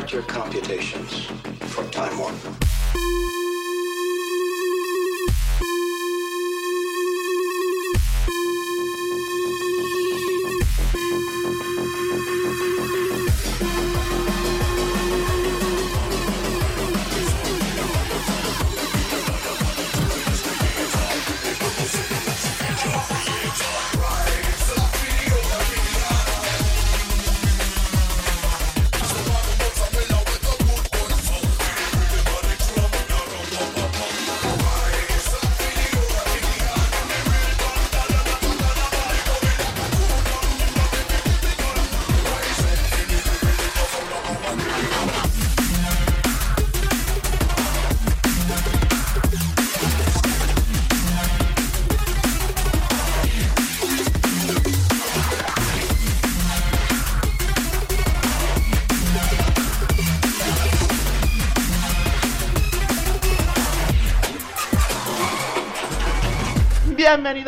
Start your computations for time warp.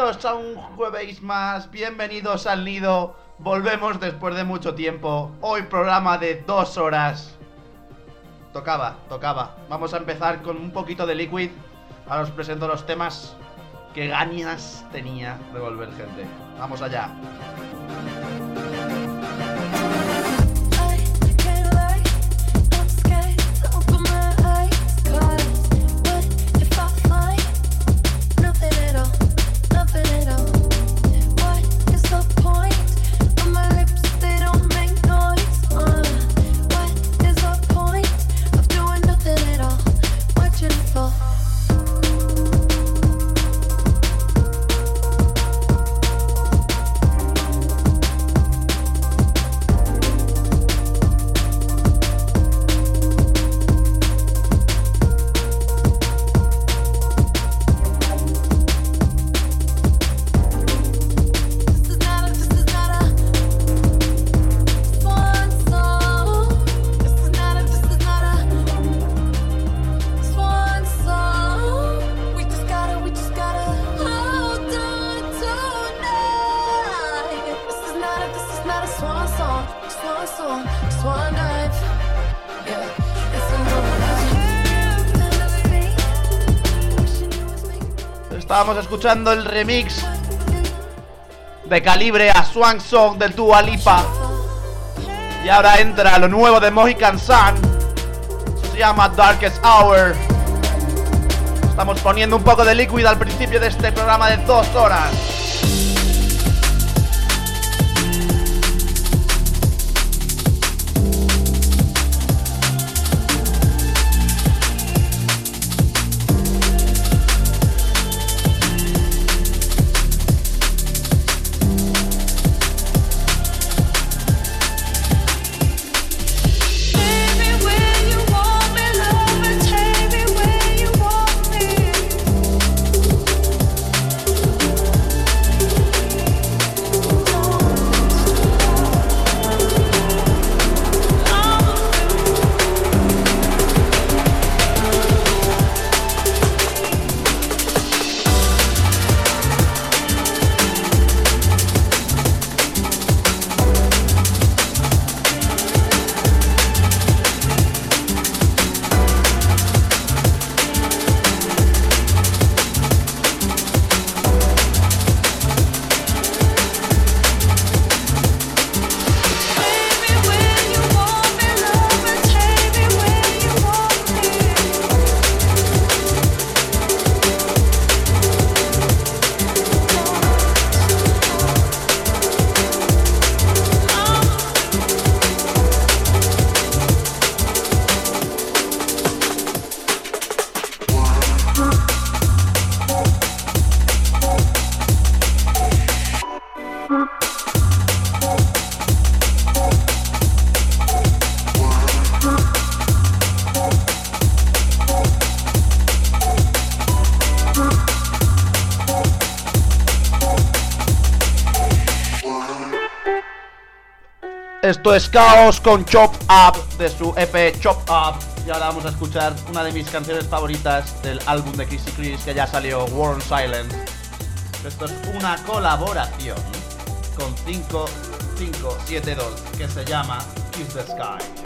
Bienvenidos a un jueves más, bienvenidos al nido. Volvemos después de mucho tiempo. Hoy programa de dos horas. Tocaba, tocaba. Vamos a empezar con un poquito de liquid. Ahora os presento los temas. Qué ganas tenía de volver gente. Vamos allá. Escuchando el remix de calibre a Swan Song del Dua Lipa. Y ahora entra lo nuevo de Mohican Sun. Se llama Darkest Hour. Estamos poniendo un poco de liquid al principio de este programa de dos horas. Esto es Caos con Chop Up de su EP Chop Up. Y ahora vamos a escuchar una de mis canciones favoritas del álbum de Chrissy Chris que ya salió, Warm Silence. Esto es una colaboración con 5572 que se llama Kiss the Sky.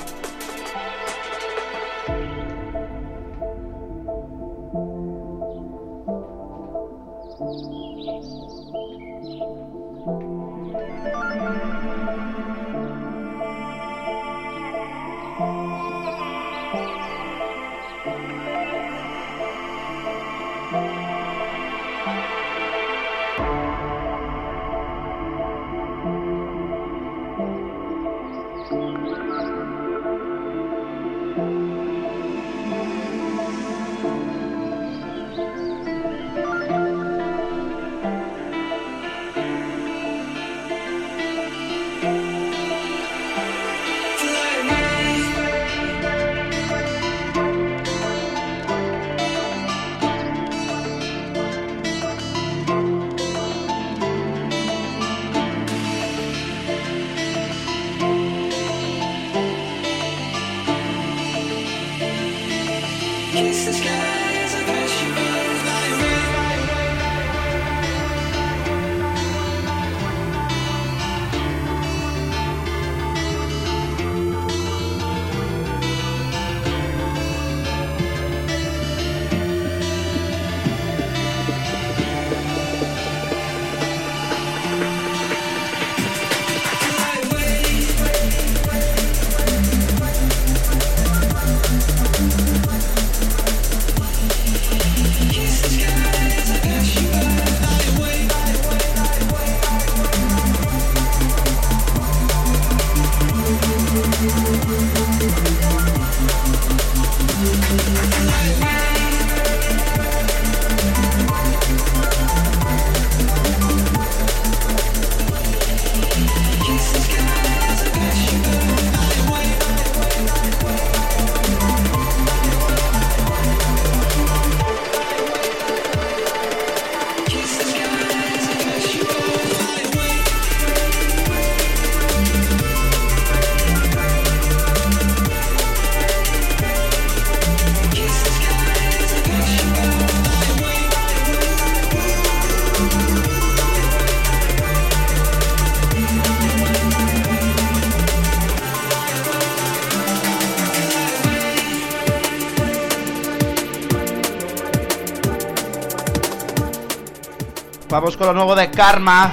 Vamos con lo nuevo de Karma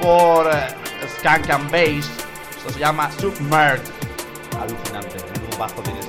por eh, Skank and Bass. Esto se llama Submerged. Alucinante, un bajo tiene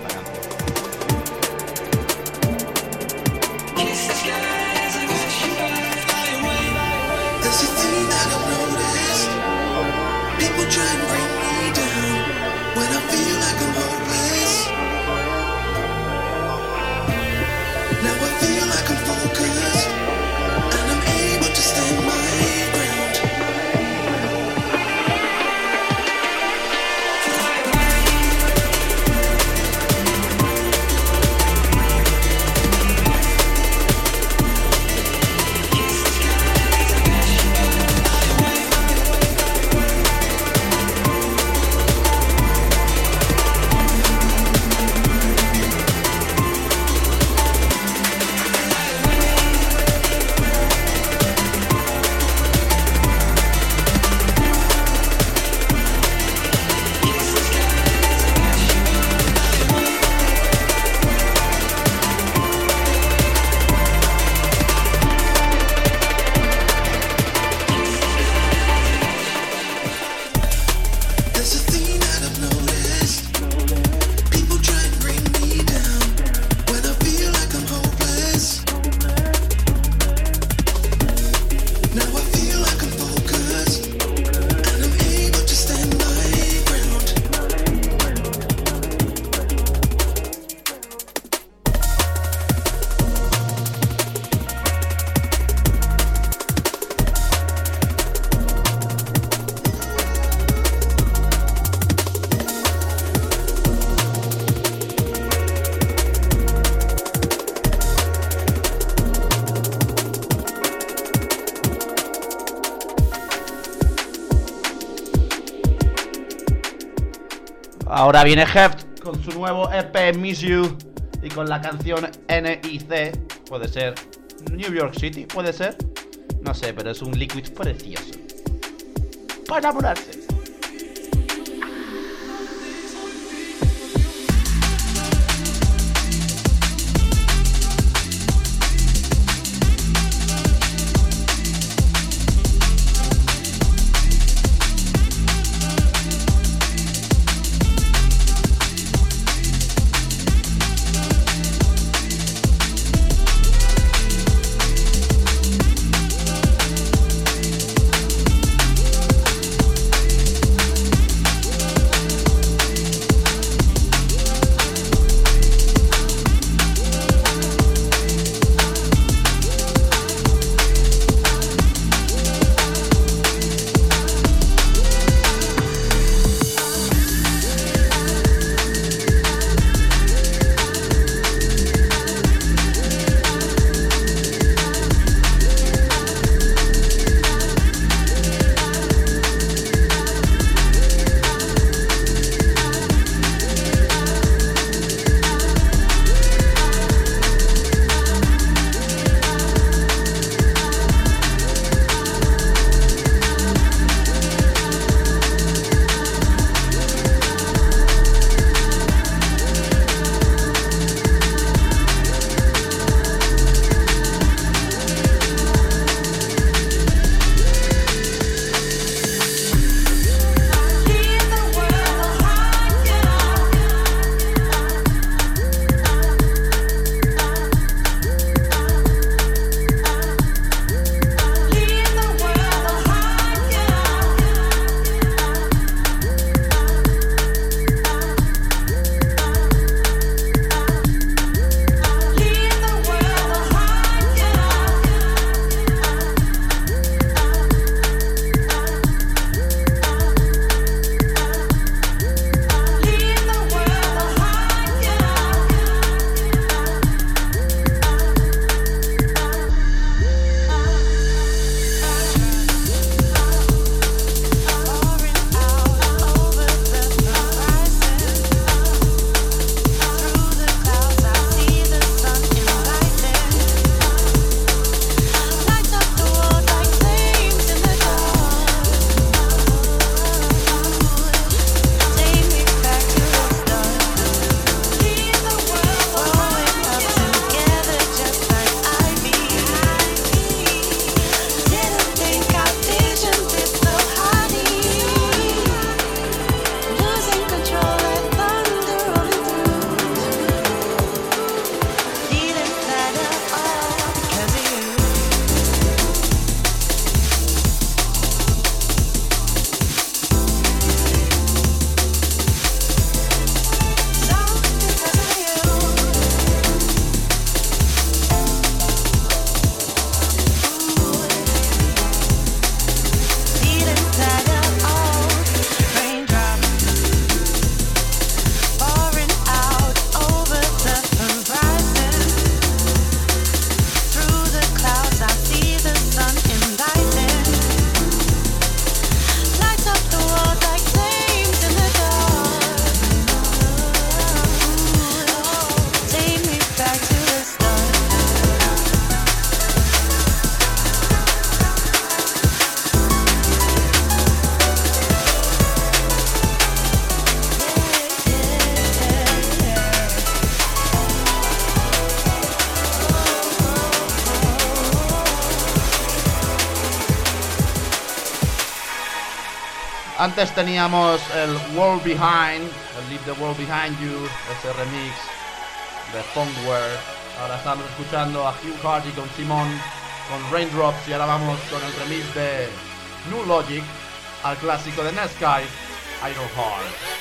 Ahora viene Heft con su nuevo EP Miss You y con la canción NIC. Puede ser New York City, puede ser. No sé, pero es un liquid precioso. Para enamorarse. Antes teníamos el World Behind, el Leave the World Behind You, ese remix de Funkware. Ahora estamos escuchando a Hugh Hardy con Simon, con Raindrops y ahora vamos con el remix de New Logic al clásico de Netsky, Iron Heart.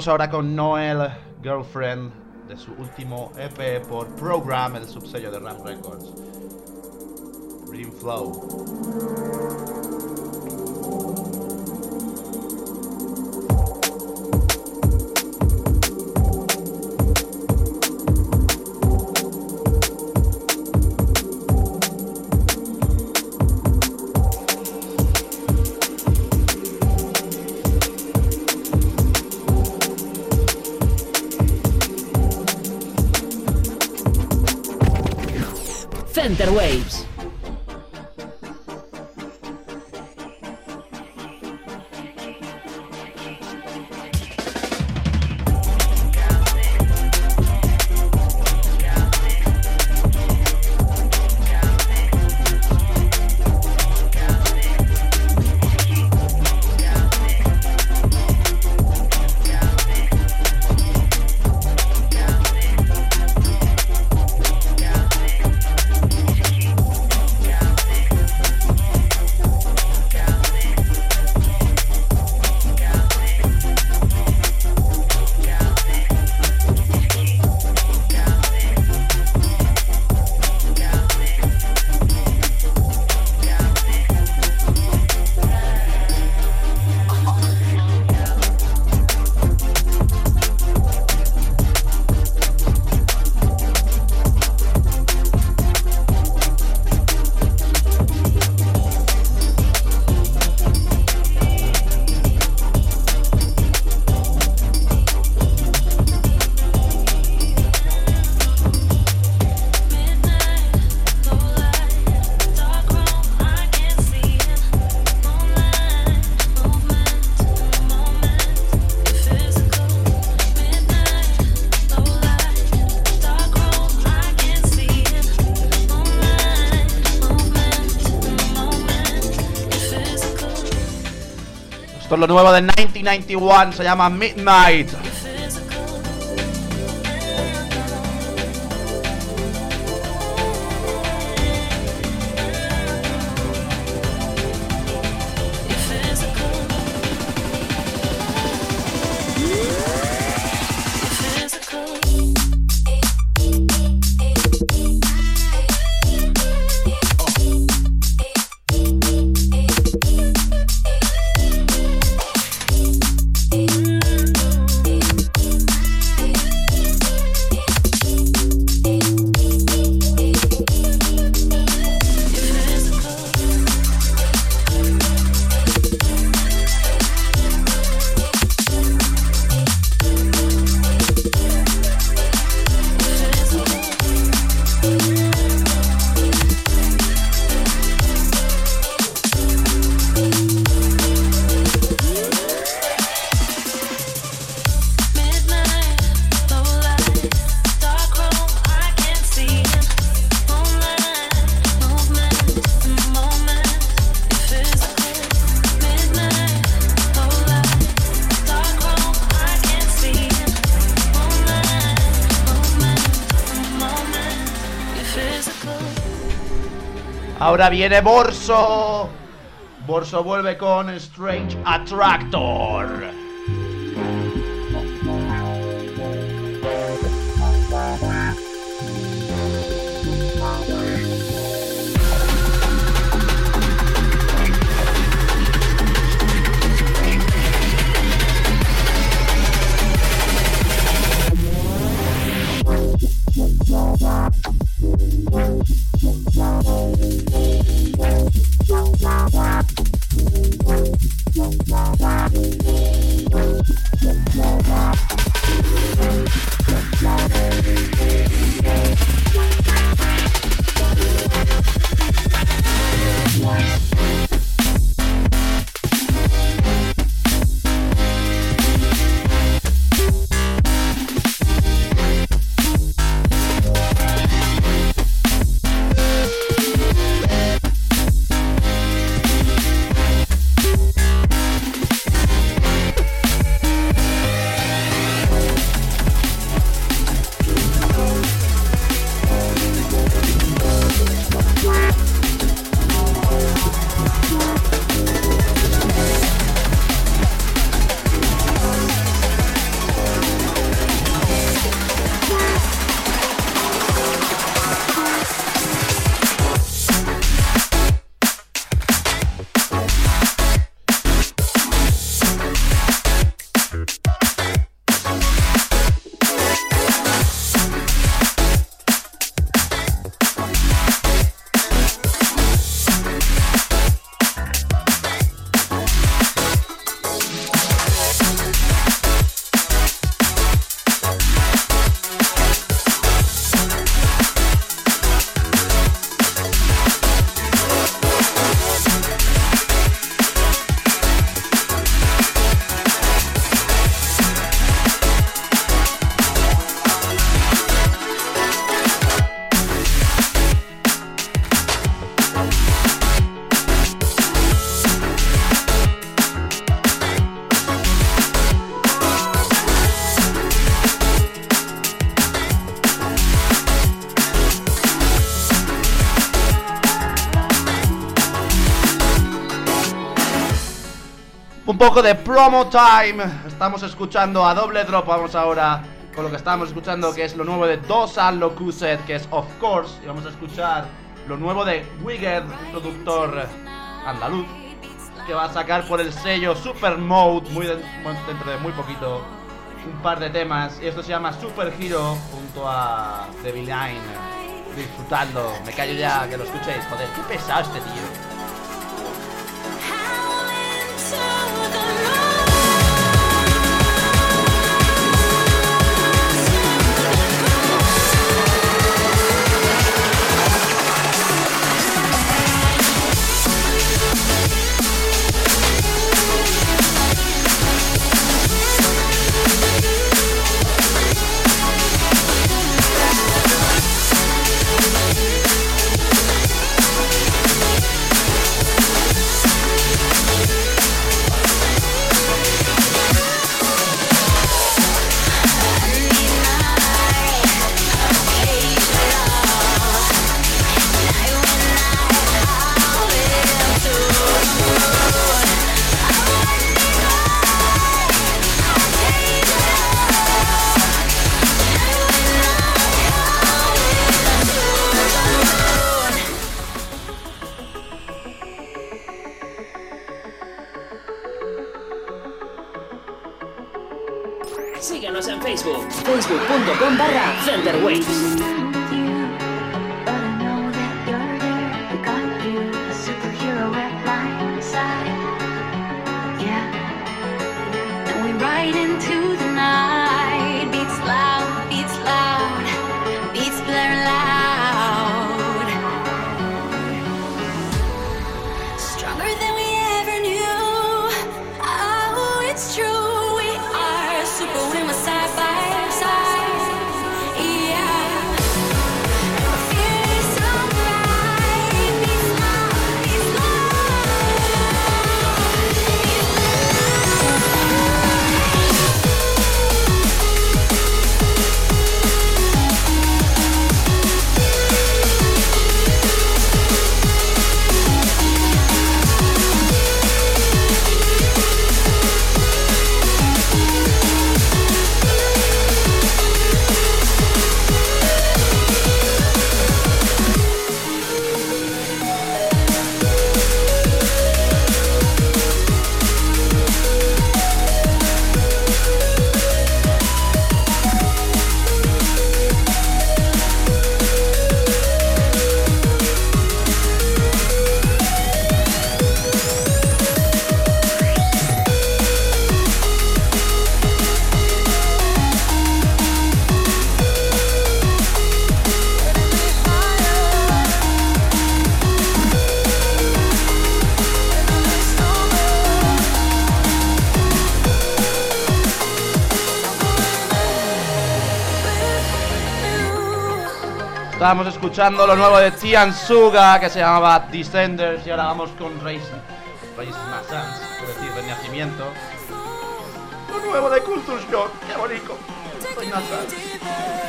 Vamos ahora con Noel Girlfriend de su último EP por Program, el subsello de Ram Records. Green. Lo nuevo de 1991, se llama Midnight. Ahora viene Borso. Borso vuelve con Strange Attractor. Promo time. Estamos escuchando a doble drop. Vamos ahora con lo que estamos escuchando, que es lo nuevo de Dosan Locuset, que es Of Course. Y vamos a escuchar lo nuevo de un productor andaluz, que va a sacar por el sello Super Mode, muy de- dentro de muy poquito, un par de temas. Y esto se llama Super Hero junto a The Villain. Disfrutando. Me callo ya, que lo escuchéis. Joder, qué pesado este tío. Estábamos escuchando lo nuevo de Tian Suga que se llamaba Descenders y ahora vamos con Raising, Raising Sans, es decir, Renacimiento. Lo nuevo de Culture Shock, qué bonito. Raising Sans.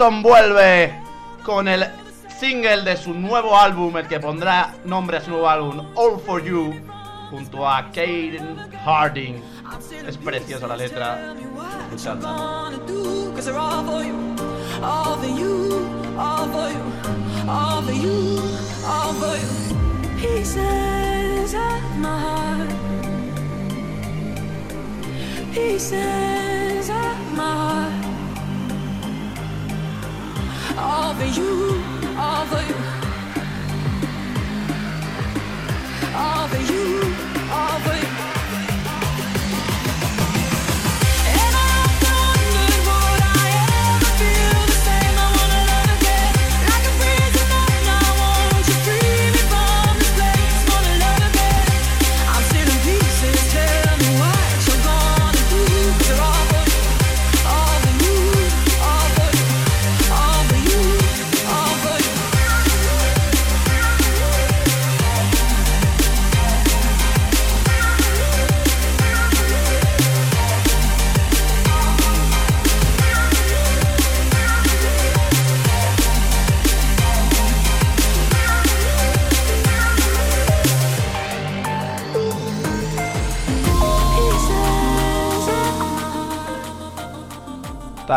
Vuelve con el single de su nuevo álbum, el que pondrá nombre a su nuevo álbum, All For You, junto a Kaden Harding. Es preciosa la letra. Escuchadla. Wanna do, cause they're all for you, all for you, all for you, all for you,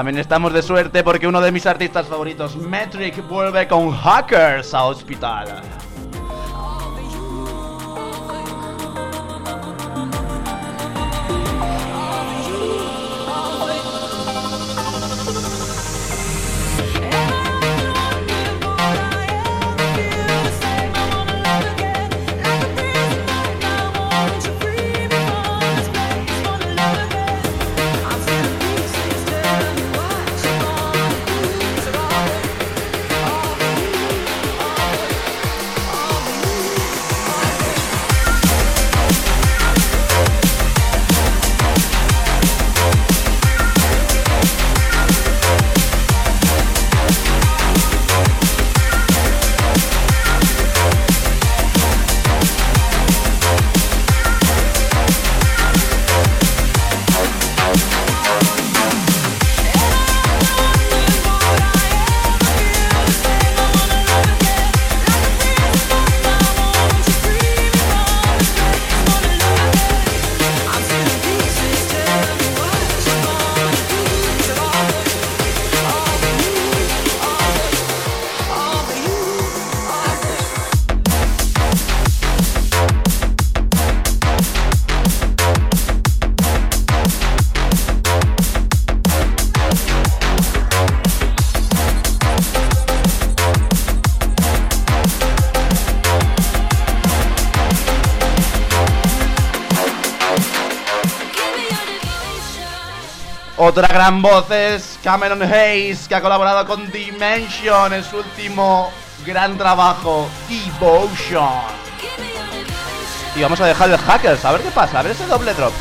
También estamos de suerte porque uno de mis artistas favoritos, Metric, vuelve con Hackers a Hospital. Otra gran voz es Cameron Hayes, que ha colaborado con Dimension en su último gran trabajo, Devotion. Y vamos a dejar el Hackers, a ver qué pasa, a ver ese doble drop.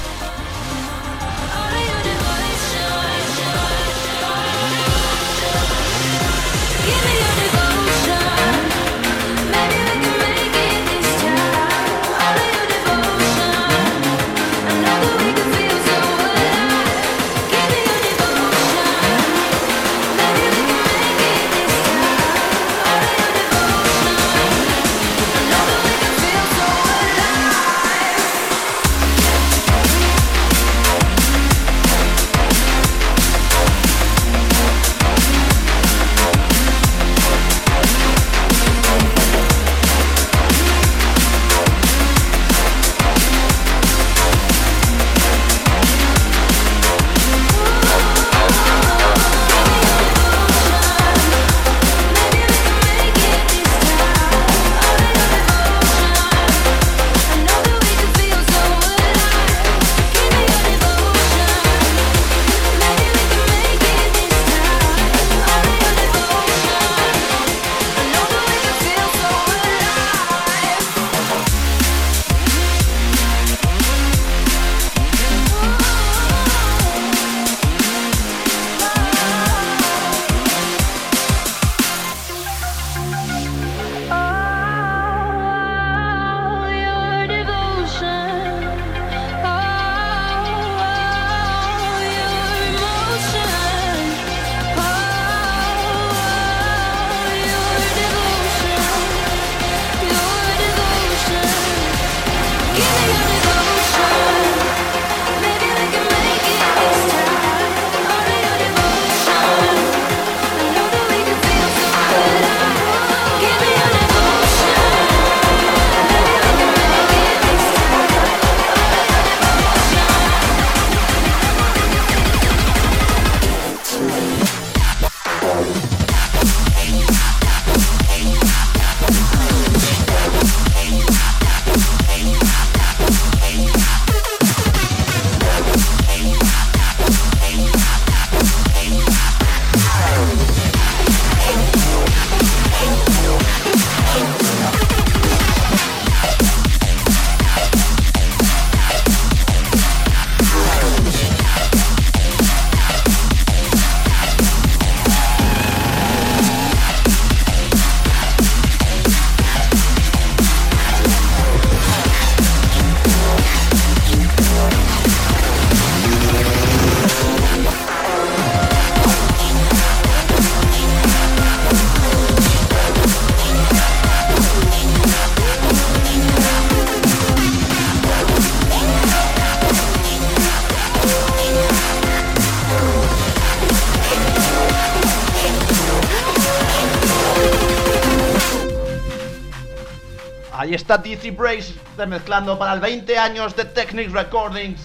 Ahí está DC Brace mezclando para el 20 años de Technics Recordings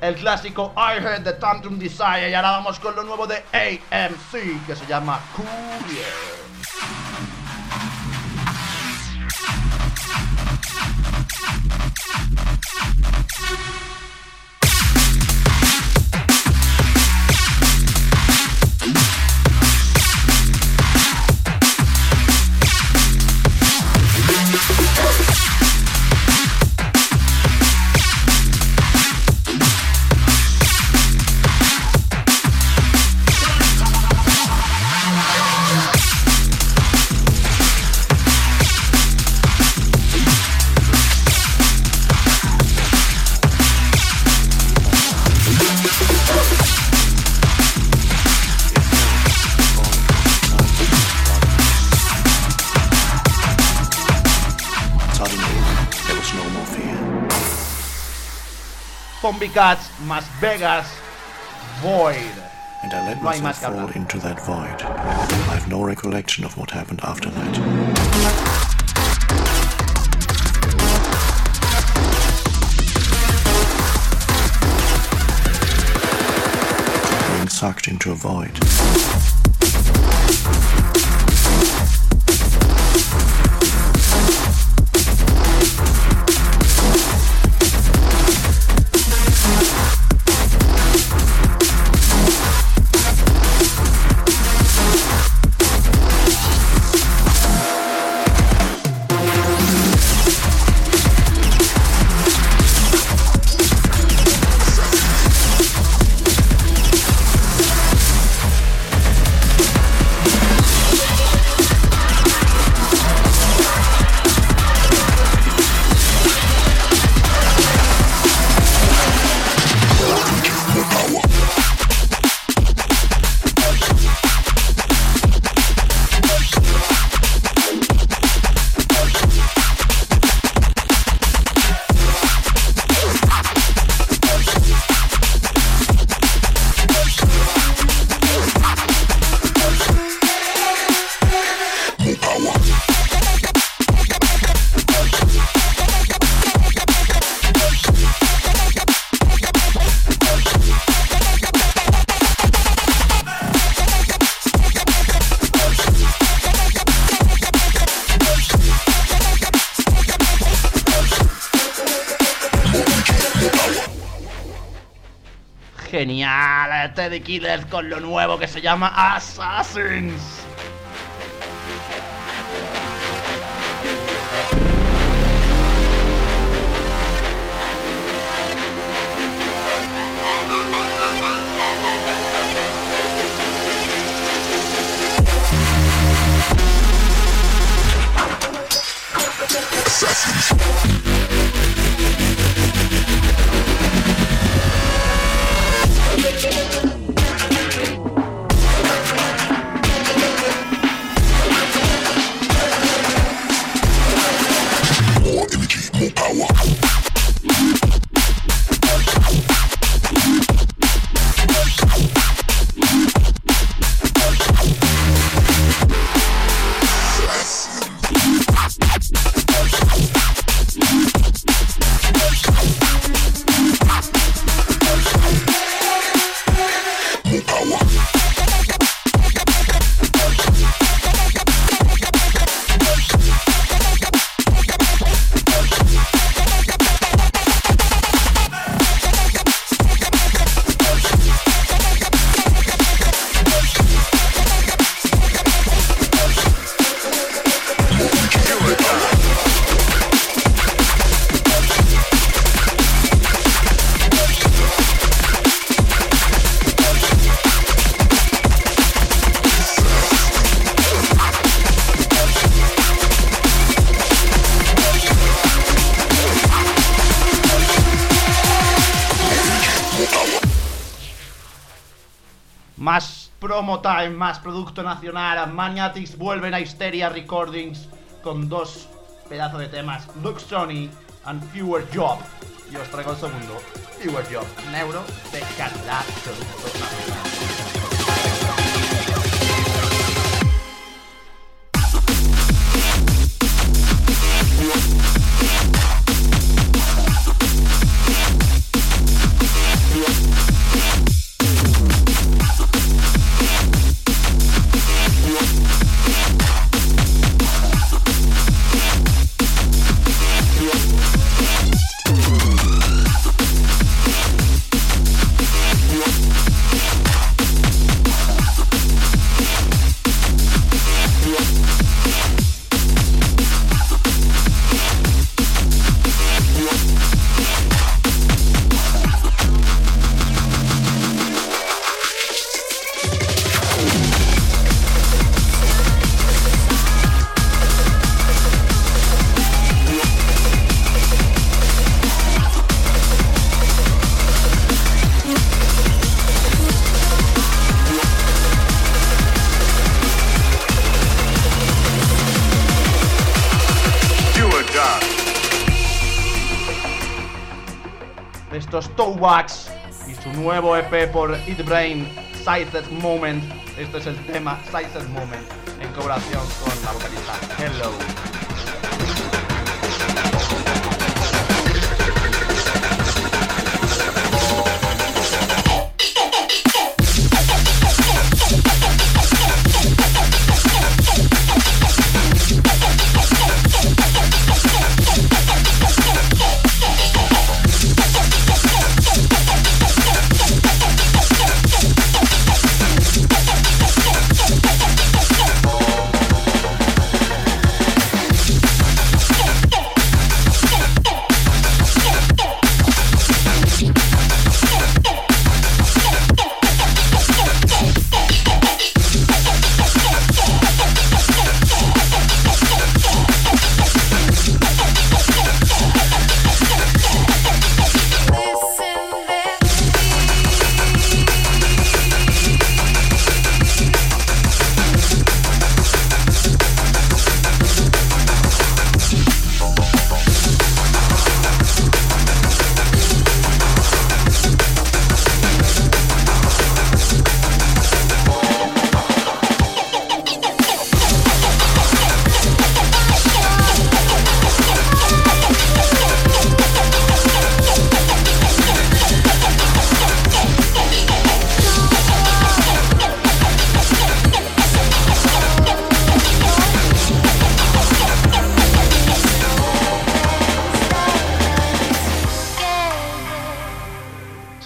el clásico I Heard the Tantrum Desire. Y ahora vamos con lo nuevo de AMC que se llama Courier. Suddenly, Zombie Cats más Vegas Void. And I let myself fall into that void. I have no recollection of what happened after that. Being sucked into a void. Teddy Killers con lo nuevo que se llama Assassins. Producto nacional. Maniatics vuelven a Hysteria Recordings con dos pedazos de temas: Look Sony and Fewer Job. Y os traigo el segundo: Fewer Job. Neuro de calidad. Towax y su nuevo EP por It Brain, Sized Moment. Este es el tema Sized Moment en colaboración con la vocalista Hello.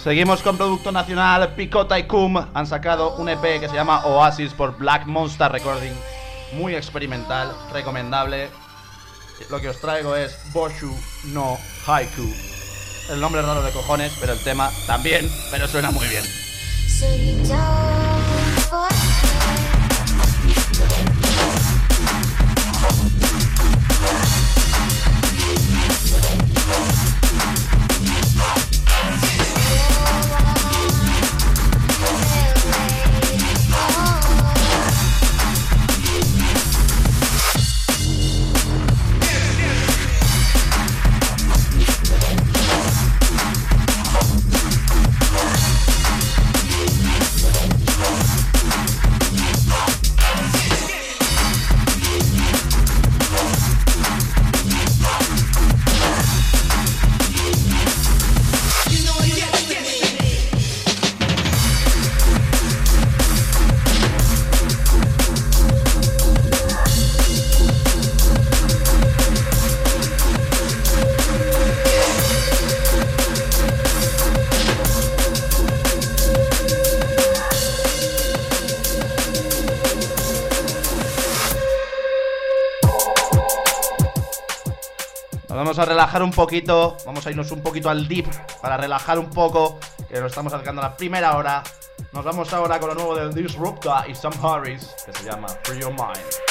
Seguimos con producto nacional, Picota y Cum han sacado un EP que se llama Oasis por Black Monster Recording. Muy experimental, recomendable. Lo que os traigo es Boshu no Haiku. El nombre es raro de cojones, pero el tema también, pero suena muy bien. Relajar un poquito, vamos a irnos un poquito al deep para relajar un poco, que nos estamos acercando a la primera hora. Nos vamos ahora con lo nuevo de Disrupta y Sam Harris, que se llama Free Your Mind.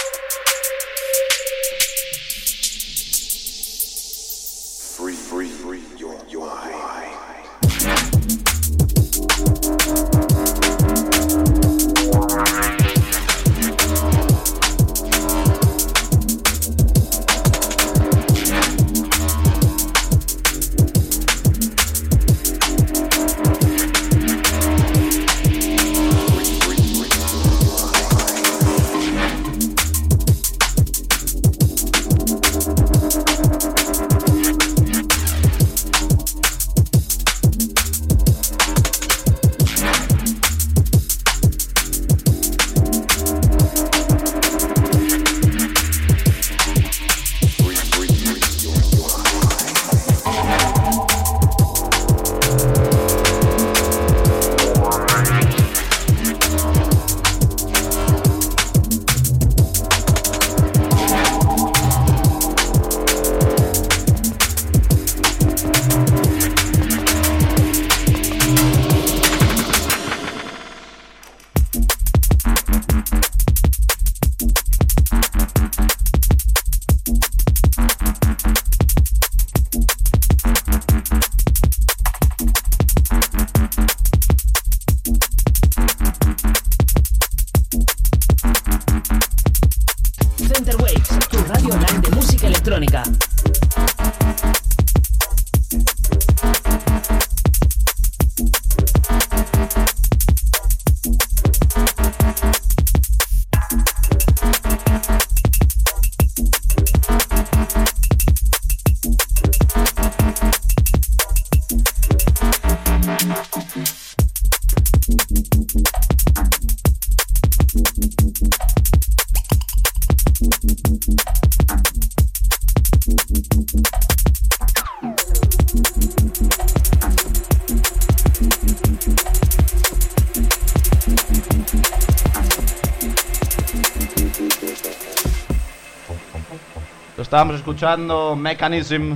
Escuchando Mechanism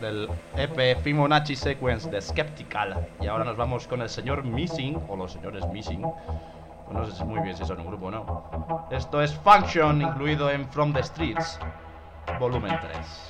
del EP Fibonacci Sequence de Skeptical. Y ahora nos vamos con el señor Missing, o los señores Missing. Pues no sé muy bien si son un grupo o no. Esto es Function, incluido en From the Streets, volumen 3.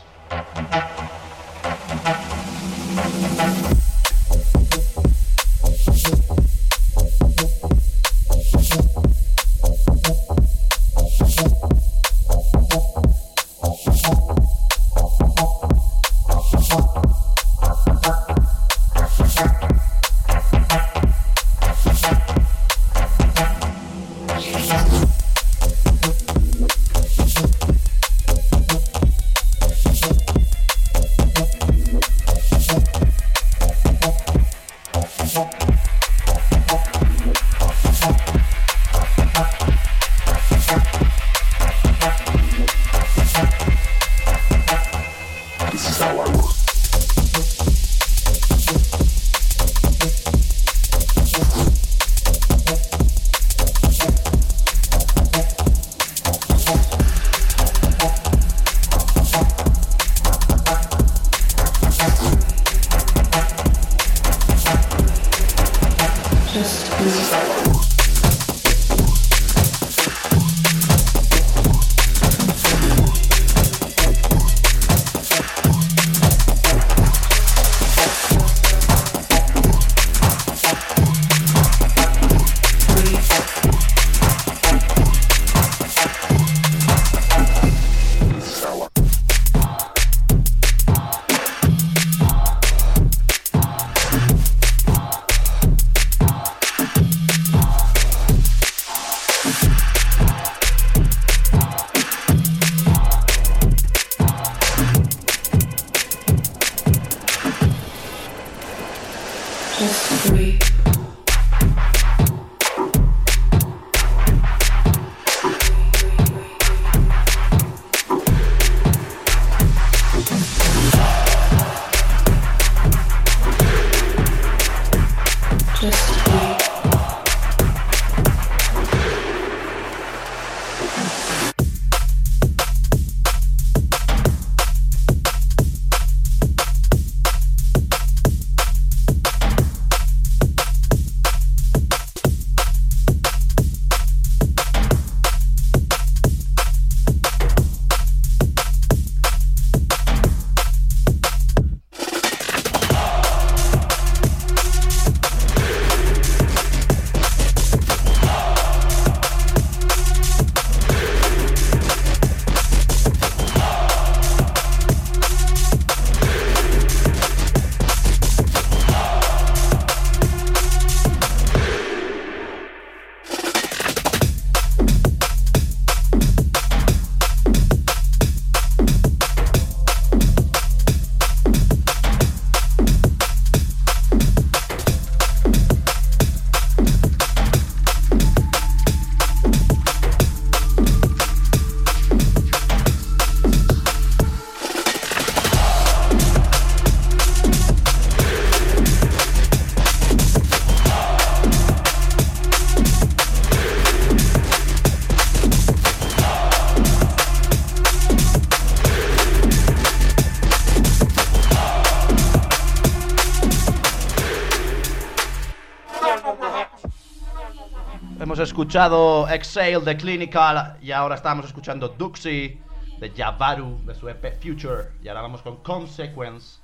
Escuchado Exhale de Clinical y ahora estamos escuchando Duxi de Javaru de su EP Future. Y ahora vamos con Consequence,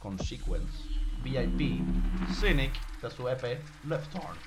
Consequence, VIP, Cynic de su EP Left Turn.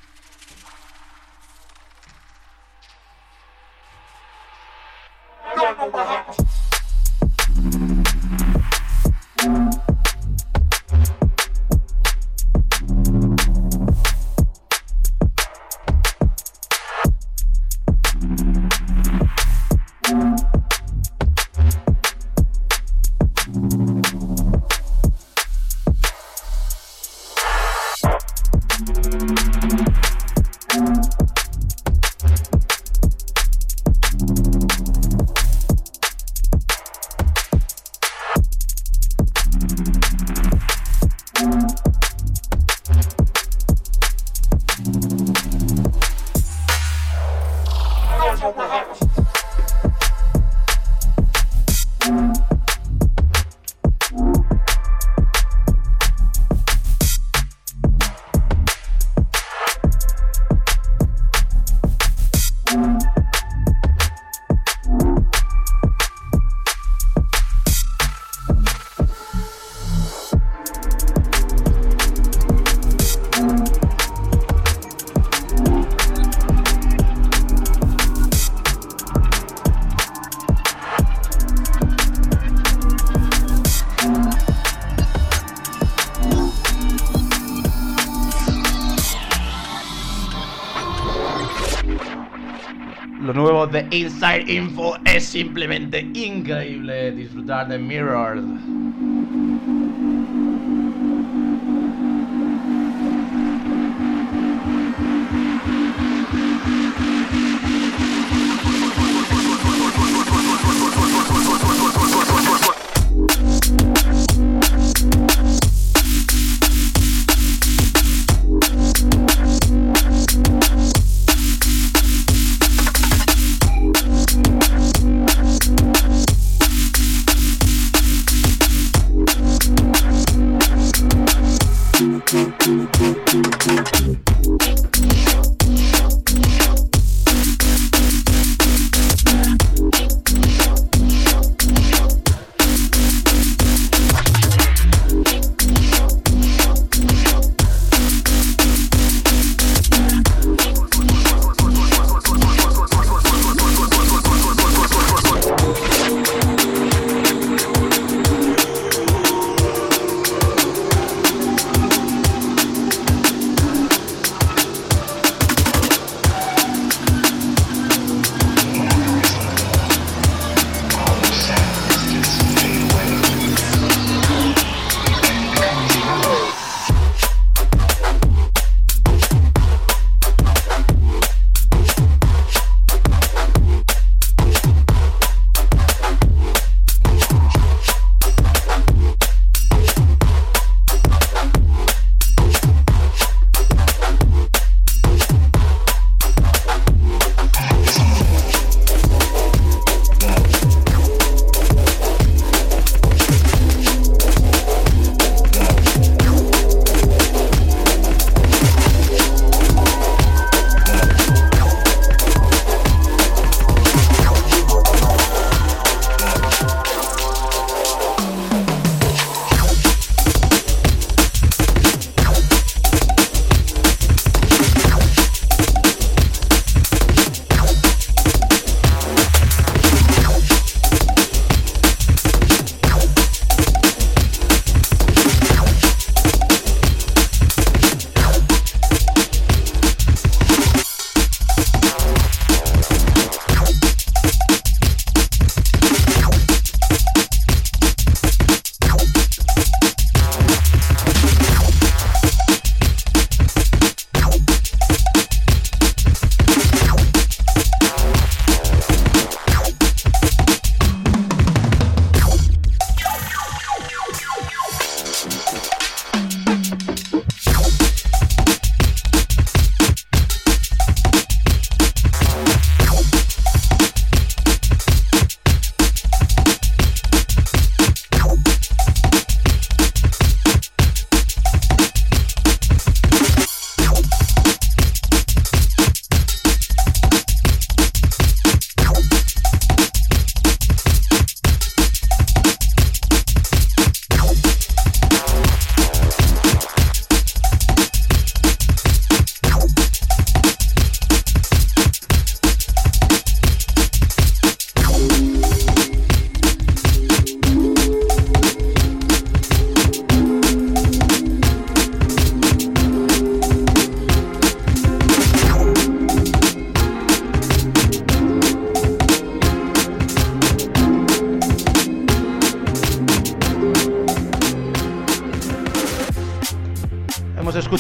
Inside Info es simplemente increíble. Disfrutar de Mirrored.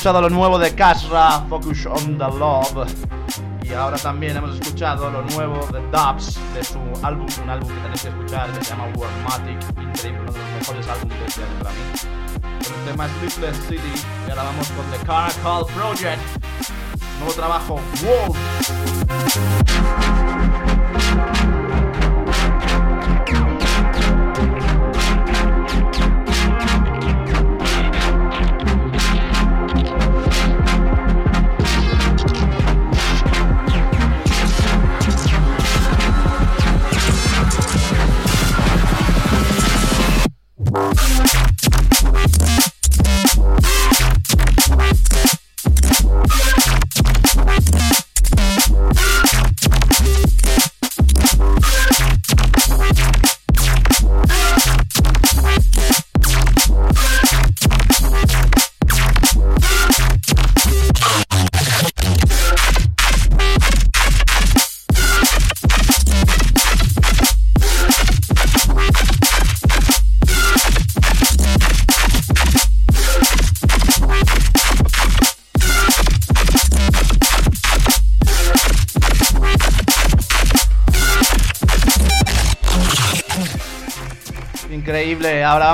Escuchado lo nuevo de Kasra, Focus on the Love. Y ahora también hemos escuchado lo nuevo de Dubs, de su álbum, un álbum que tenéis que escuchar, que se llama Warmatic. Increíble, uno de los mejores álbumes de este año para mí. El tema es Sleepless City. Y ahora vamos con The Caracol Project. Nuevo trabajo, Wolf.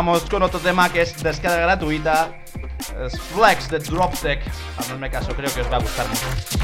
Vamos con otro tema que es descarga gratuita. Es Flex de Droptech. Hazme caso, creo que os va a gustar mucho.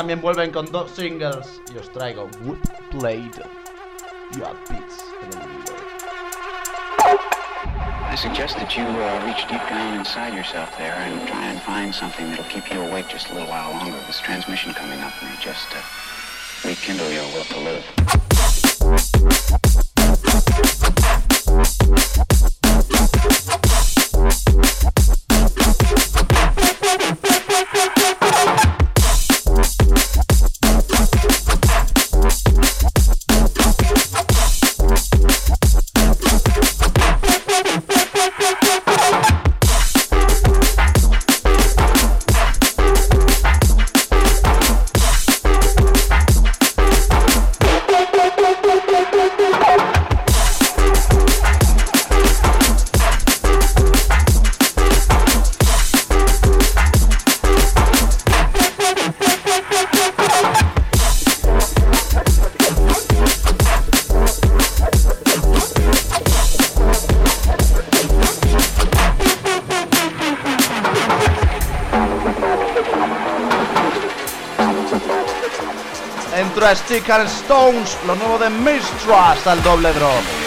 También vuelven con dos singles. Y os traigo Wood. Your Beats. I suggest that you uh, reach deep down inside yourself there and try and find something that'll keep you awake just a little while longer. This transmission coming up may just uh, rekindle your will to live. Entro a Stick and Stones, lo nuevo de Mistrust al doble drop.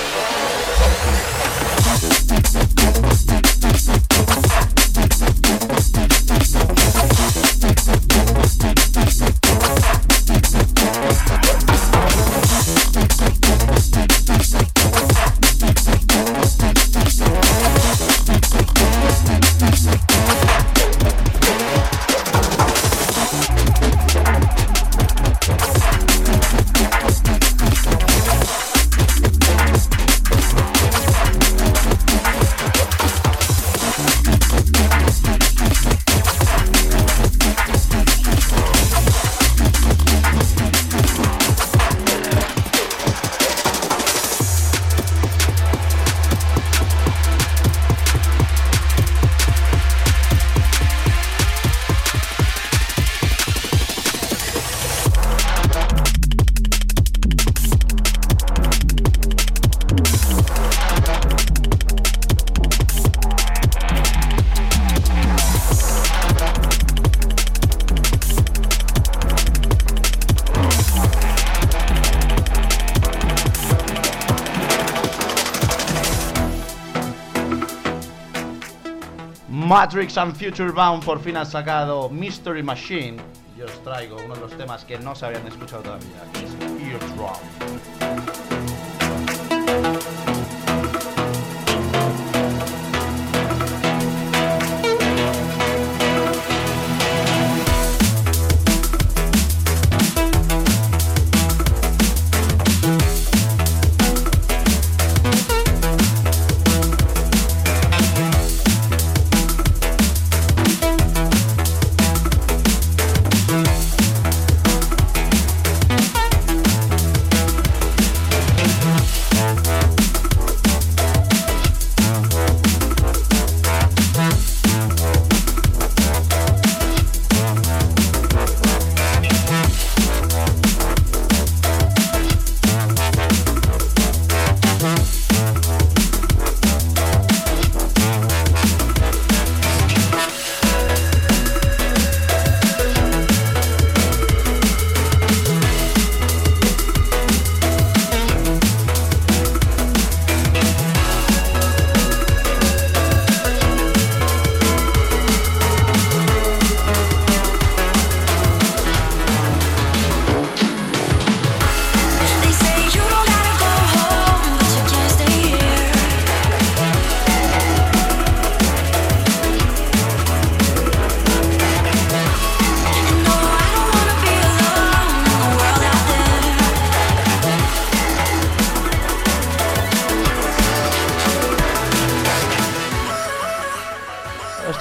Matrix and Future Bound por fin han sacado Mystery Machine. Y os traigo uno de los temas que no se habían escuchado todavía,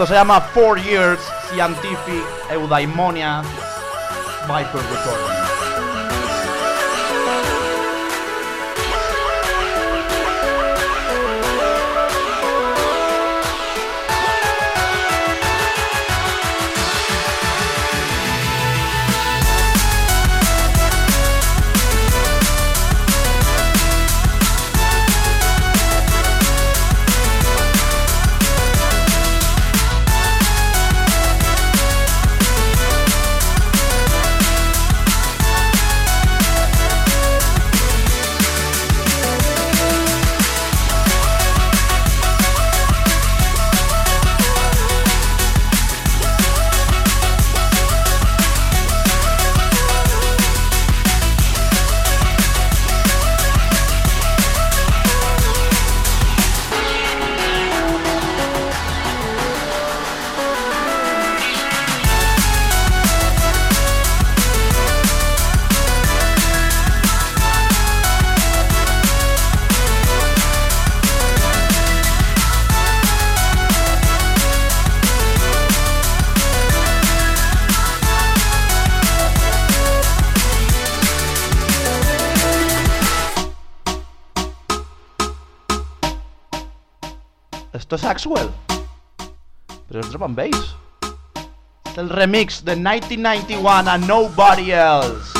Esto se llama Four Years Scientific Eudaimonia Viper Recording. remix the 1991 and nobody else.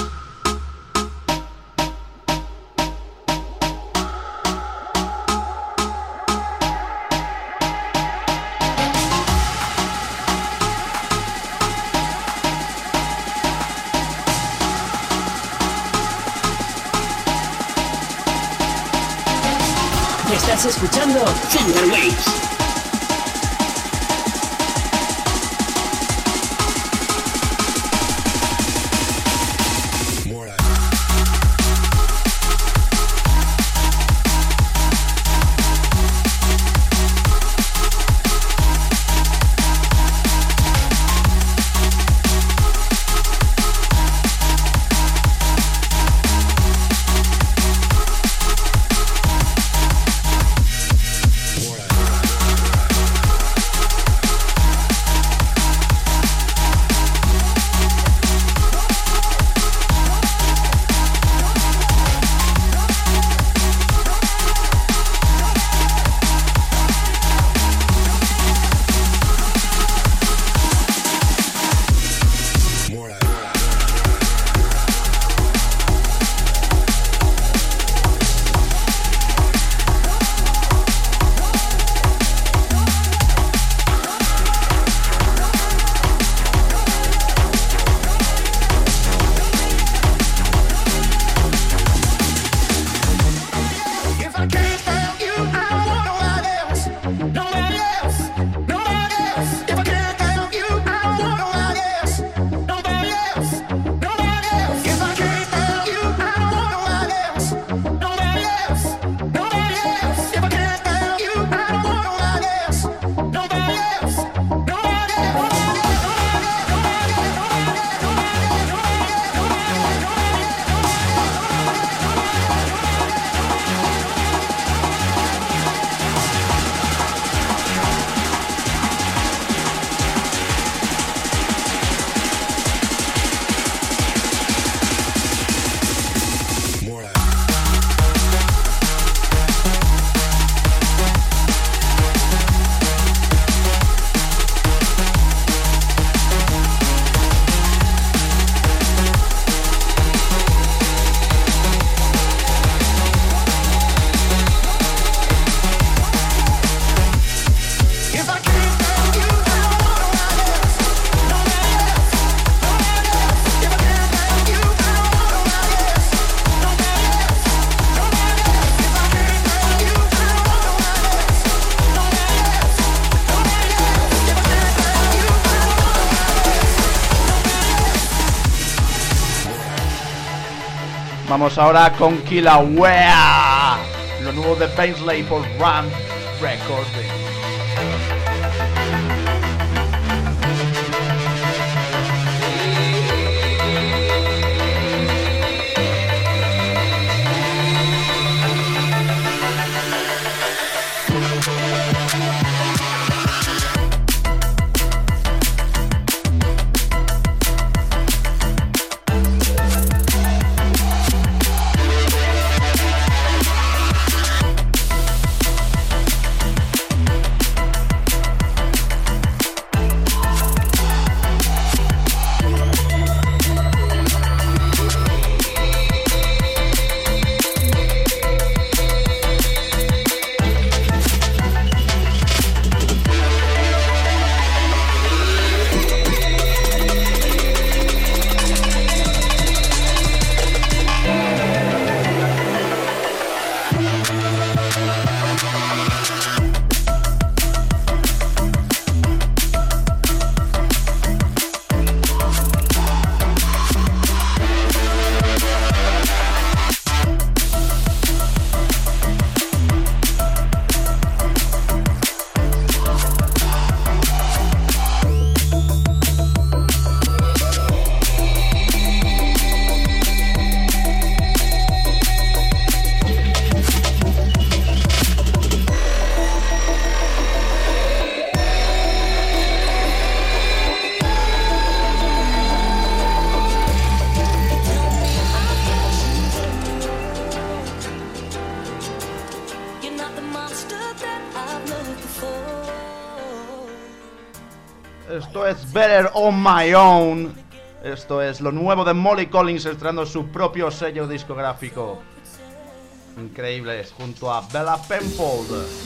vamos ahora con Kilauea, lo nuevo de Paisley por Ram Recording. My Own. Esto es lo nuevo de Molly Collins estrenando su propio sello discográfico. Increíbles, junto a Bella Penfold.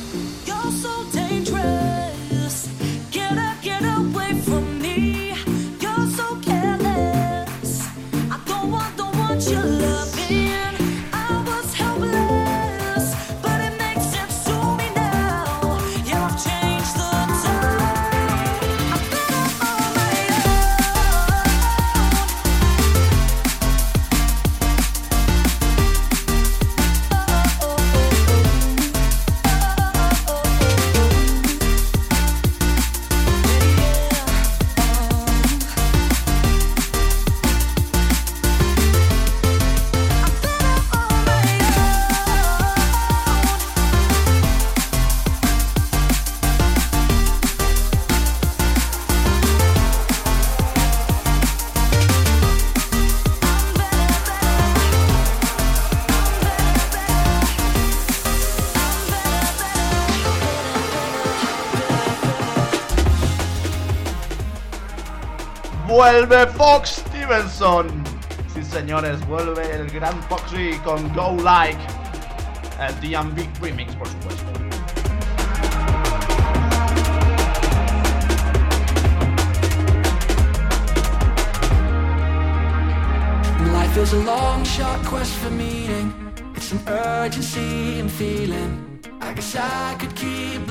Vuelve Fox Stevenson. Sí, señores, vuelve el gran Foxy con Go Like. El DMV Remix, por supuesto. Life is a long shot quest for meaning. It's an urgency feeling. I guess I could keep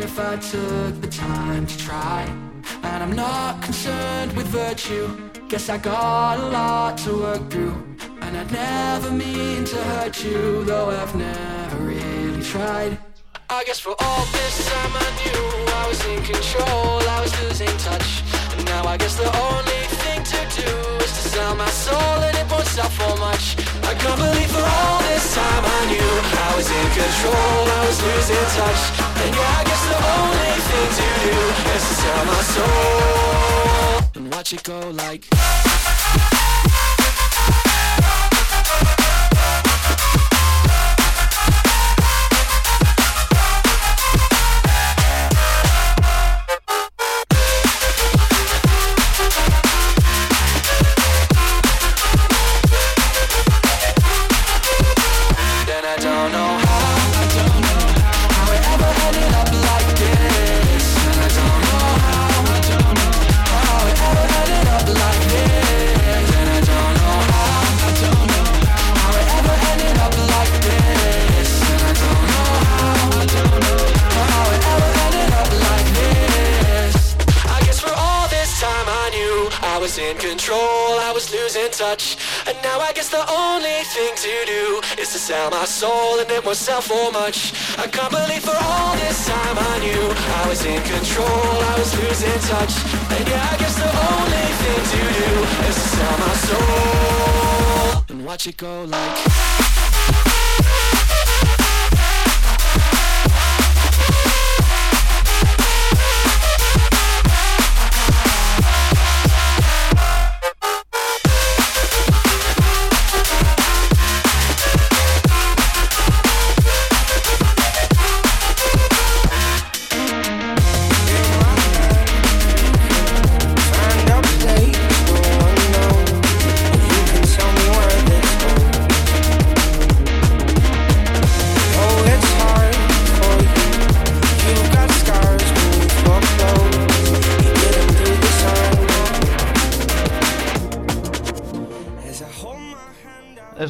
if I took the time to try. And I'm not concerned with virtue. Guess I got a lot to work through. And I'd never mean to hurt you, though I've never really tried. I guess for all this time I knew I was in control, I was losing touch. And now I guess the only thing to do is to sell my soul and it won't sell for. Can't believe for all this time I knew I was in control, I was losing touch. And yeah, I guess the only thing to do is to sell my soul and watch it go like. Control, I was losing touch. And now I guess the only thing to do is to sell my soul and it won't sell for much. I can't believe for all this time I knew I was in control, I was losing touch. And yeah, I guess the only thing to do is to sell my soul and watch it go like.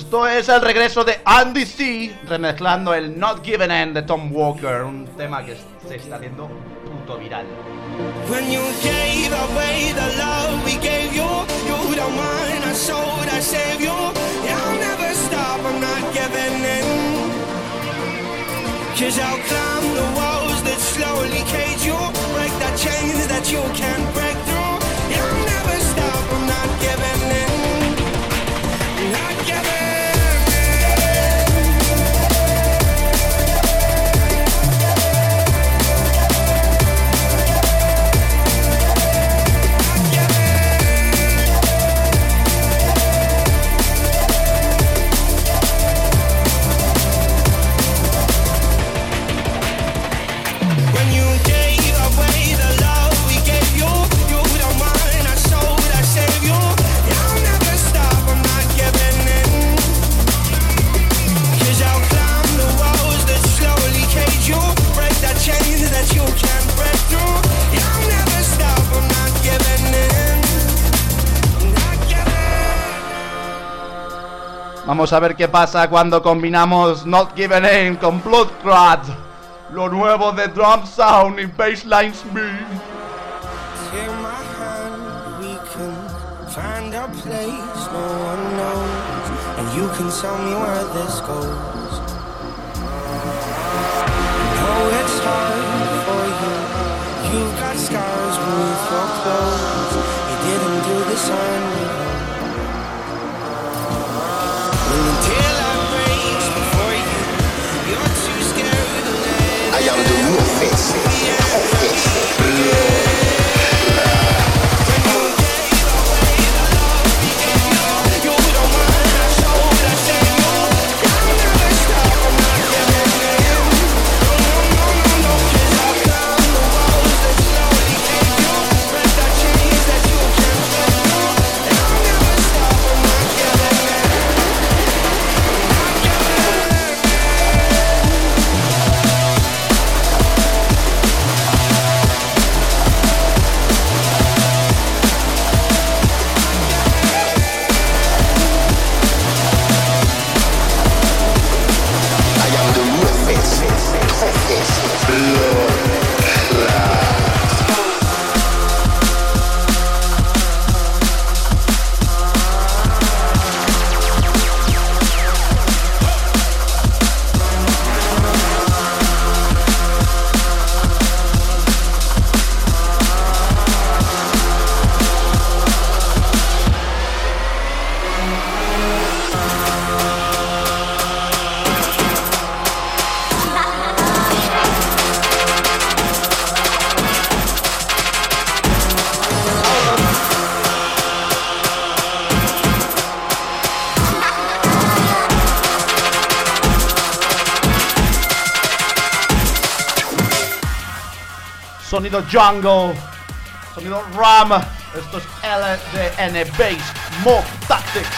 Esto es el regreso de Andy C. remezclando el Not Given End de Tom Walker. Un tema que se está haciendo puto viral. When you gave away the love we gave you, you don't mind our soul that save you. I'll never stop, I'm not giving in. Cause I'll climb the walls that slowly cage you, break the chains that you can't break through. I'll never stop, I'm not giving in. Not giving Vamos a ver qué pasa cuando combinamos Not Given Aim con Bloodclad. Lo nuevo de Drum Sound y Bassline my hand, Sonido Jungle. Sonido Ram. Esto es LDN Bass Mob Tactics.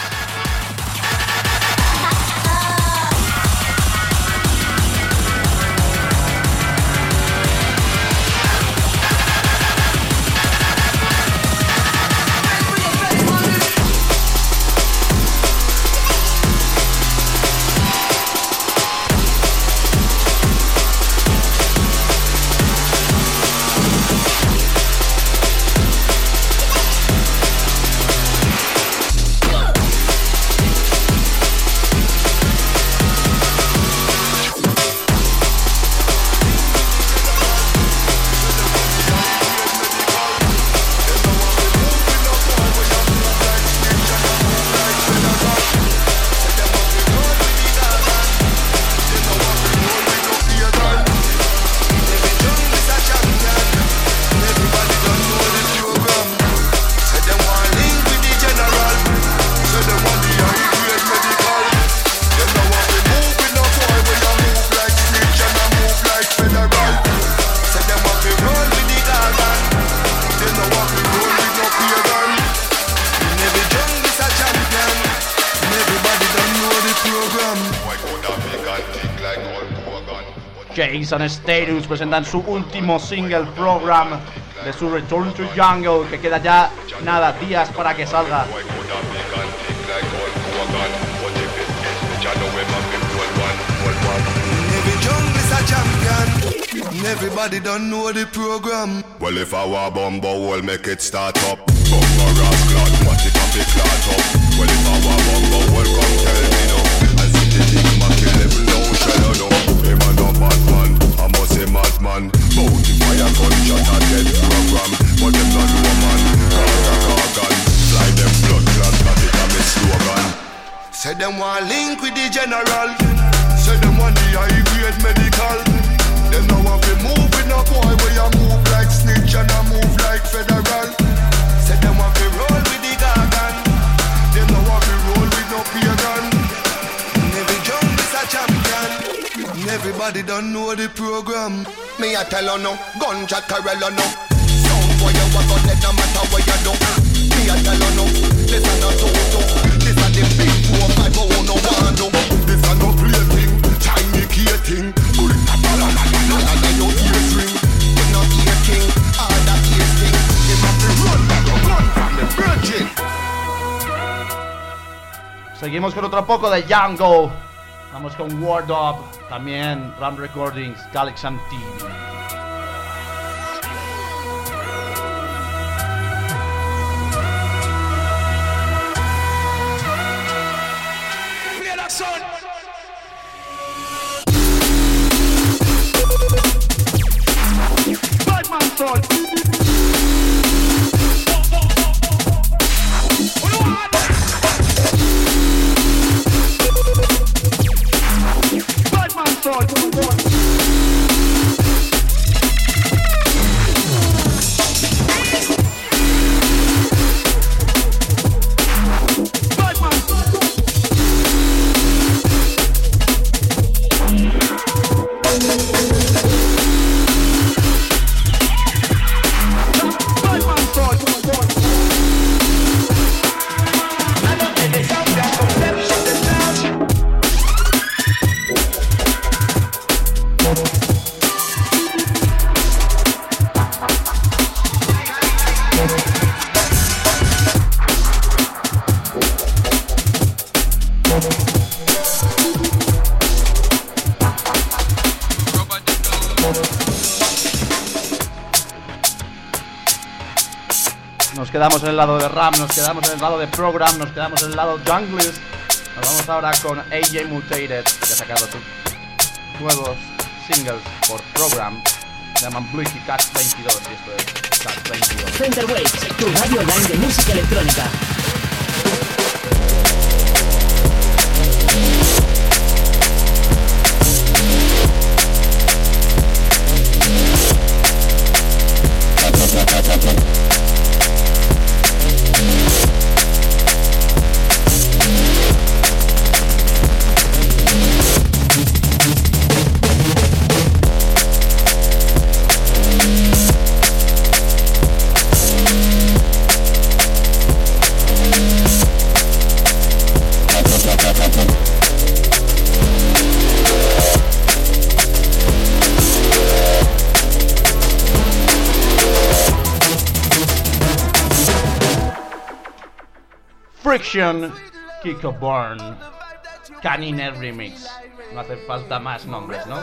Jason Status presentan su último single program de su Return to Jungle que queda ya nada días para que salga. Every jungle is a champion. And Everybody don't know the program. Well, if I were bumbo, we'll make it start up. Bumbo rock clot, what it up, it clot up. Well, if I were bumbo, well, come tell me now. I see the big Mac 11 now, shell on up. Madman. Bounty fire gunshot a dead program. But them not know man, Gaga Gagan. Fly them blood clot, got it a me slogan. Say them want link with the general. Say them want the high grade medical. Them now want move with no boy where you move like snitch and I move like federal. Say them want to roll with the gargan. Them now want to roll with no pagan. Every jungle is a champion. Everybody don't know the program. Me tell you no, no. Boy you. Me this a. This a the big four five oh no. This a no tiny thing. The virgin. Seguimos con otro poco de Django. Vamos con Ward Up. También Ram Recordings, Galaxy TV. Nos quedamos en el lado de Ram, nos quedamos en el lado de Program, nos quedamos en el lado Junglist. Nos vamos ahora con AJ Mutated, que ha sacado sus nuevos singles por Program. Se llaman Blue Cat 22 y esto es Cat 22. Center Waves, tu radio online de música electrónica. Friction, Kiko Burn, Canine Remix. No hace falta más nombres, ¿no?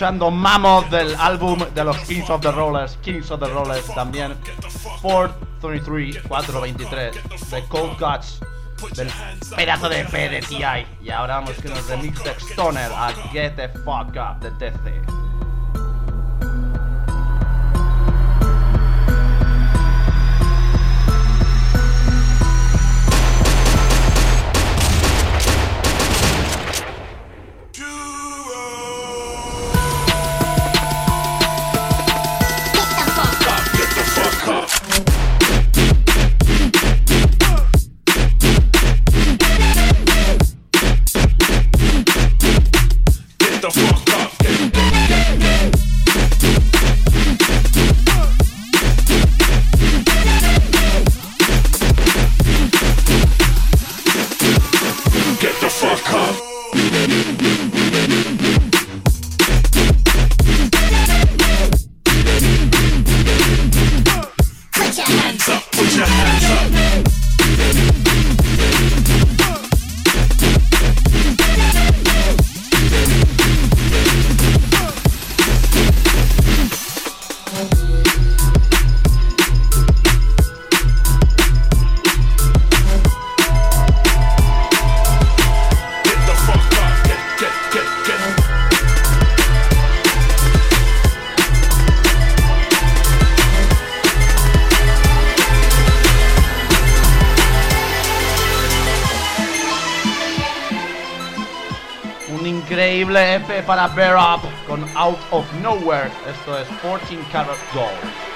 Escuchando del álbum de los Kings of the Rollers, Kings of the Rollers también. 423, 423 de Cold Guts del pedazo de P de TI. Y ahora vamos con el remix de Stoner a Get the Fuck Up de TC. Para Bear Up con Out of Nowhere. Esto es 14 Karat Gold.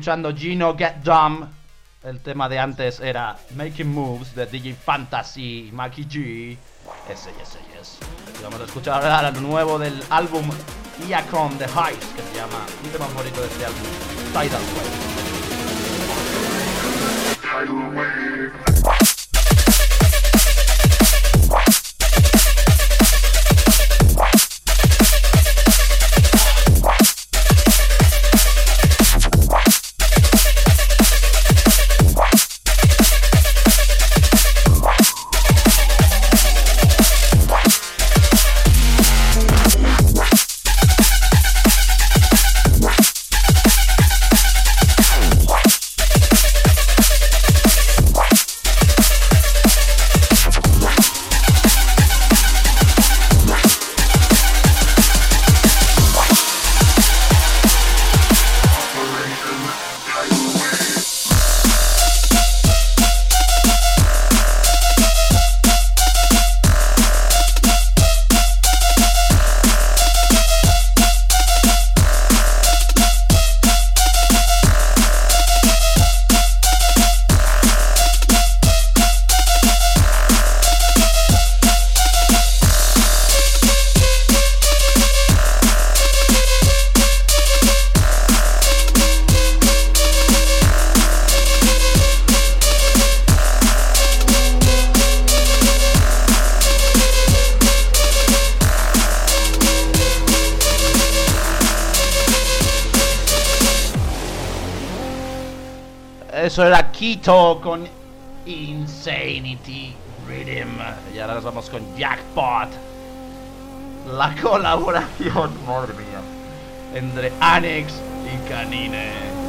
Escuchando Gino Get Dumb. El tema de antes era Making Moves de DJ Fantasy, Mackie G. Ese, ese, yes. Vamos a escuchar ahora lo nuevo del álbum Iacon The Heist, que se llama un tema favorito de este álbum, Tidal Wave. Eso era Quito con Insanity Rhythm. Y ahora nos vamos con Jackpot. La colaboración, madre entre Annex y Canine.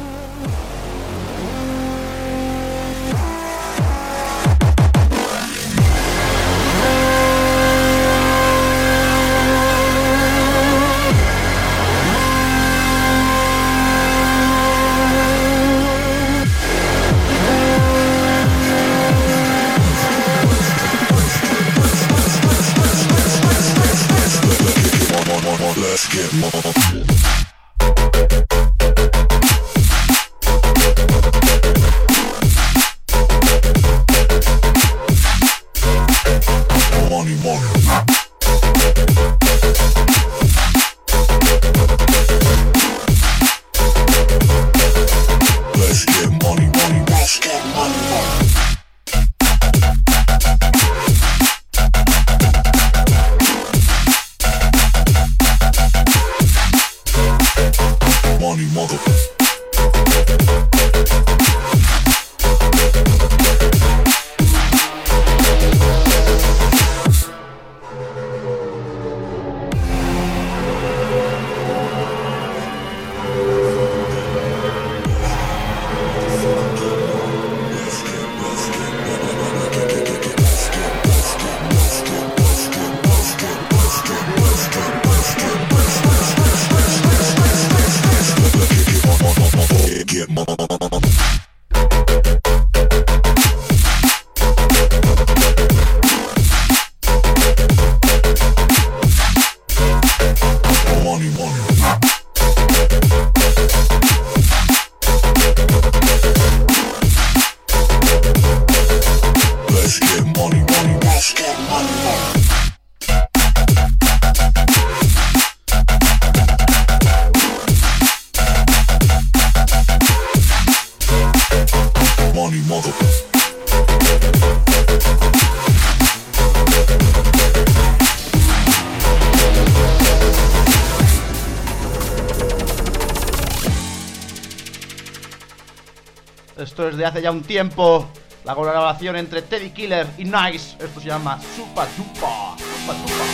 Hace ya un tiempo. La colaboración entre Teddy Killer y Nice. Esto se llama Supa Dupa. Supa Dupa.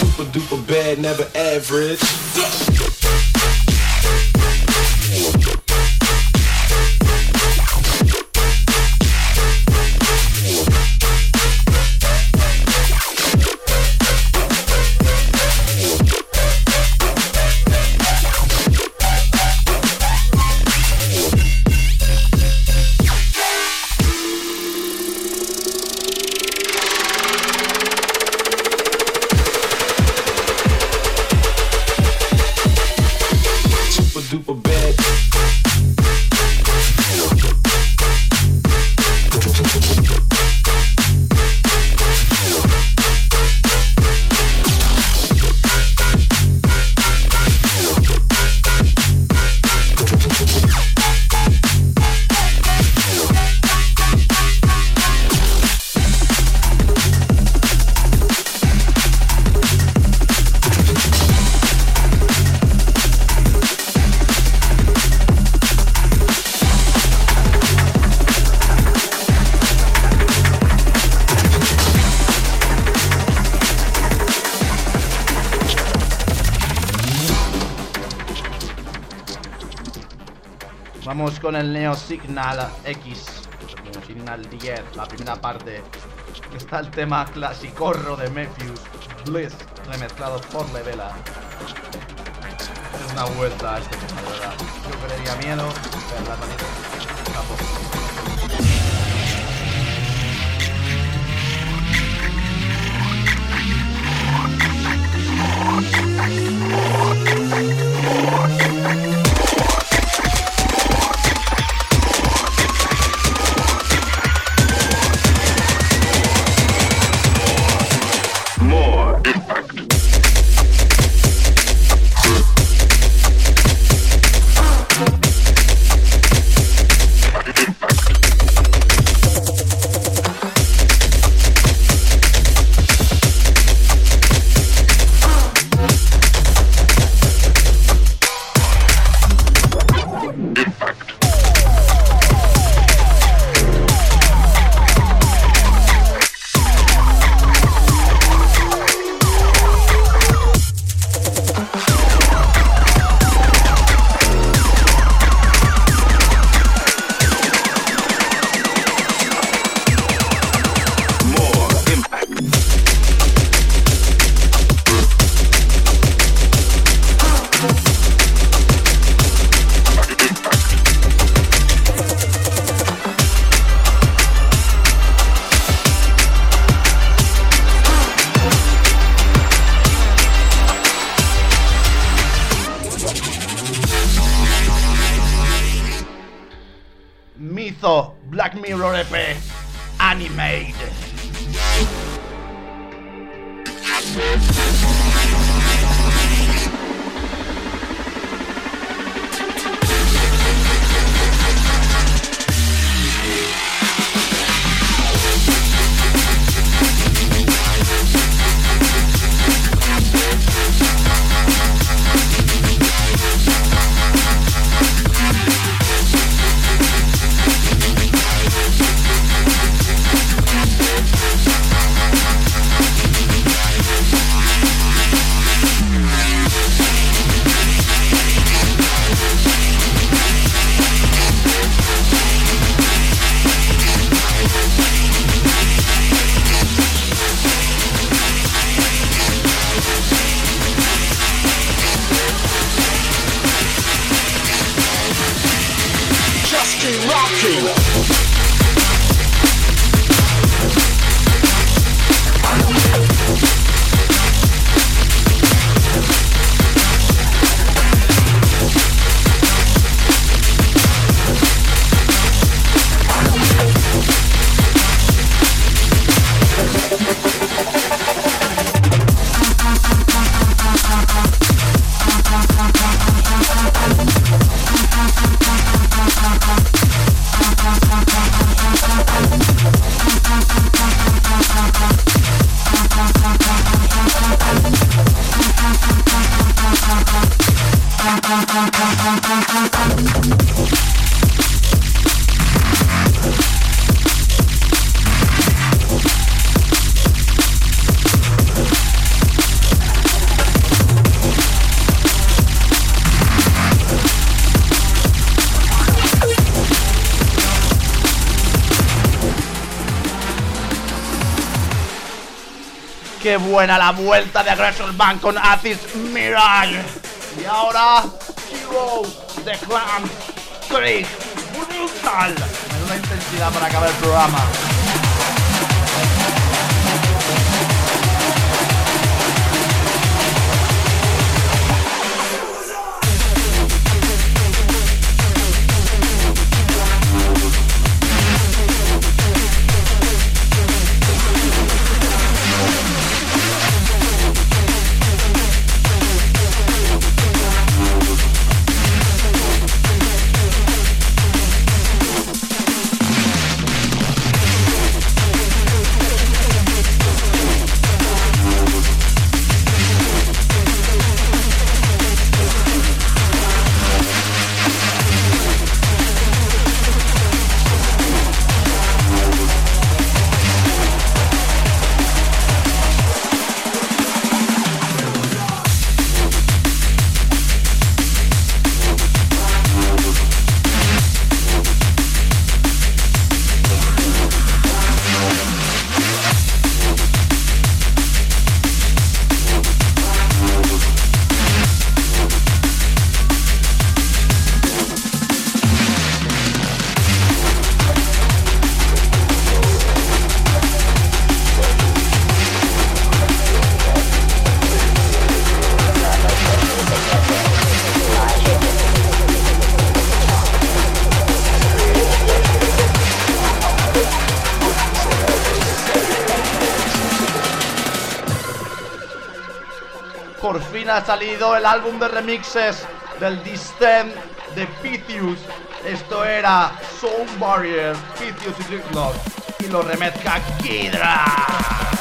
Super duper bad, never average. El Neo Signal X, Neo Signal 10, la primera parte. Está el tema clasicorro de Memphis Bliss, remezclado por Levela. Es una vuelta este tema, de verdad. Yo miedo. Buena la vuelta de Aggressor Bank con Atis Mirage. Y ahora, Hero de Clan Trick. Brutal. Menuda intensidad para acabar el programa. Ha salido el álbum de remixes del Descent de Pythius. Esto era Soul Barrier, Pythius y. Y lo remezca Kidra.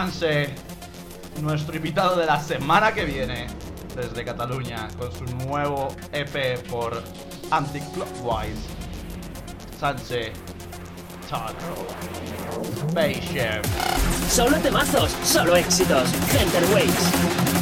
Sanse, nuestro invitado de la semana que viene desde Cataluña con su nuevo EP por Anticlockwise. Sanse, Talk, Spaceship. Solo temazos, solo éxitos. Waves.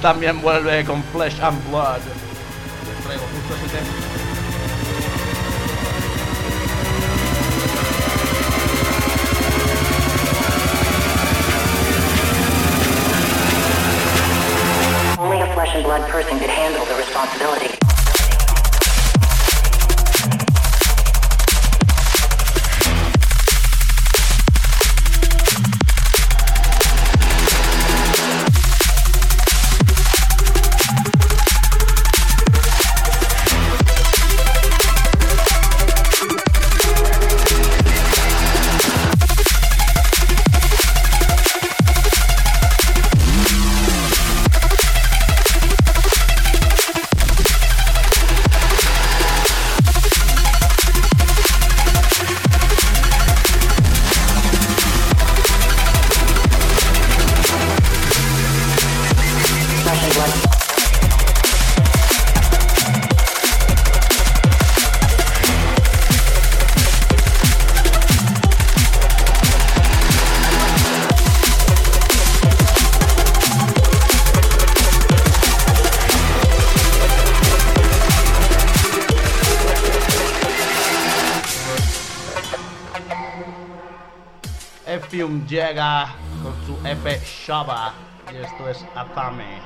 También vuelve con Flesh and Blood. Only a flesh and blood person could handle the responsibility. Con su EP Shaba. Y esto es Azame.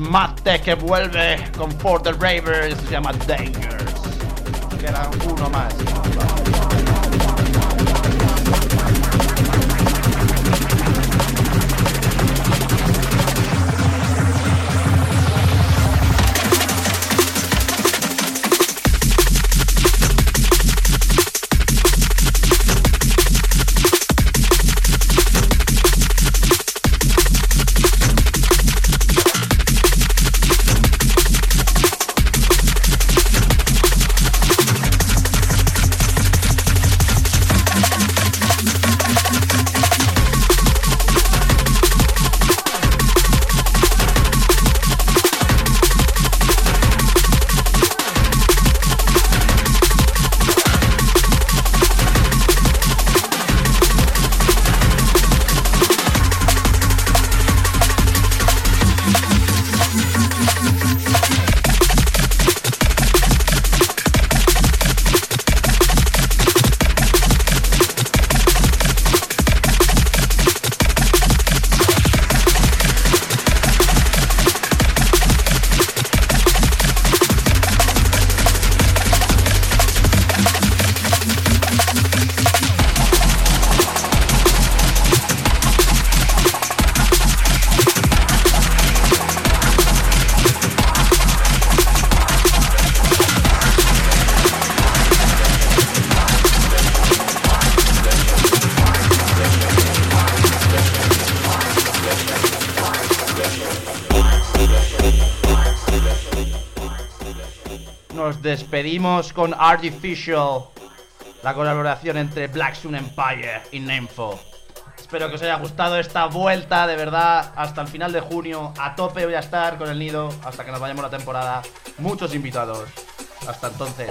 Mate que vuelve con For the Ravers. Se llama Dangers. Queda uno más. Despedimos con Artificial, la colaboración entre Black Sun Empire y Nemfo. Espero que os haya gustado esta vuelta, de verdad, hasta el final de junio. A tope voy a estar con el nido hasta que nos vayamos la temporada. Muchos invitados. Hasta entonces.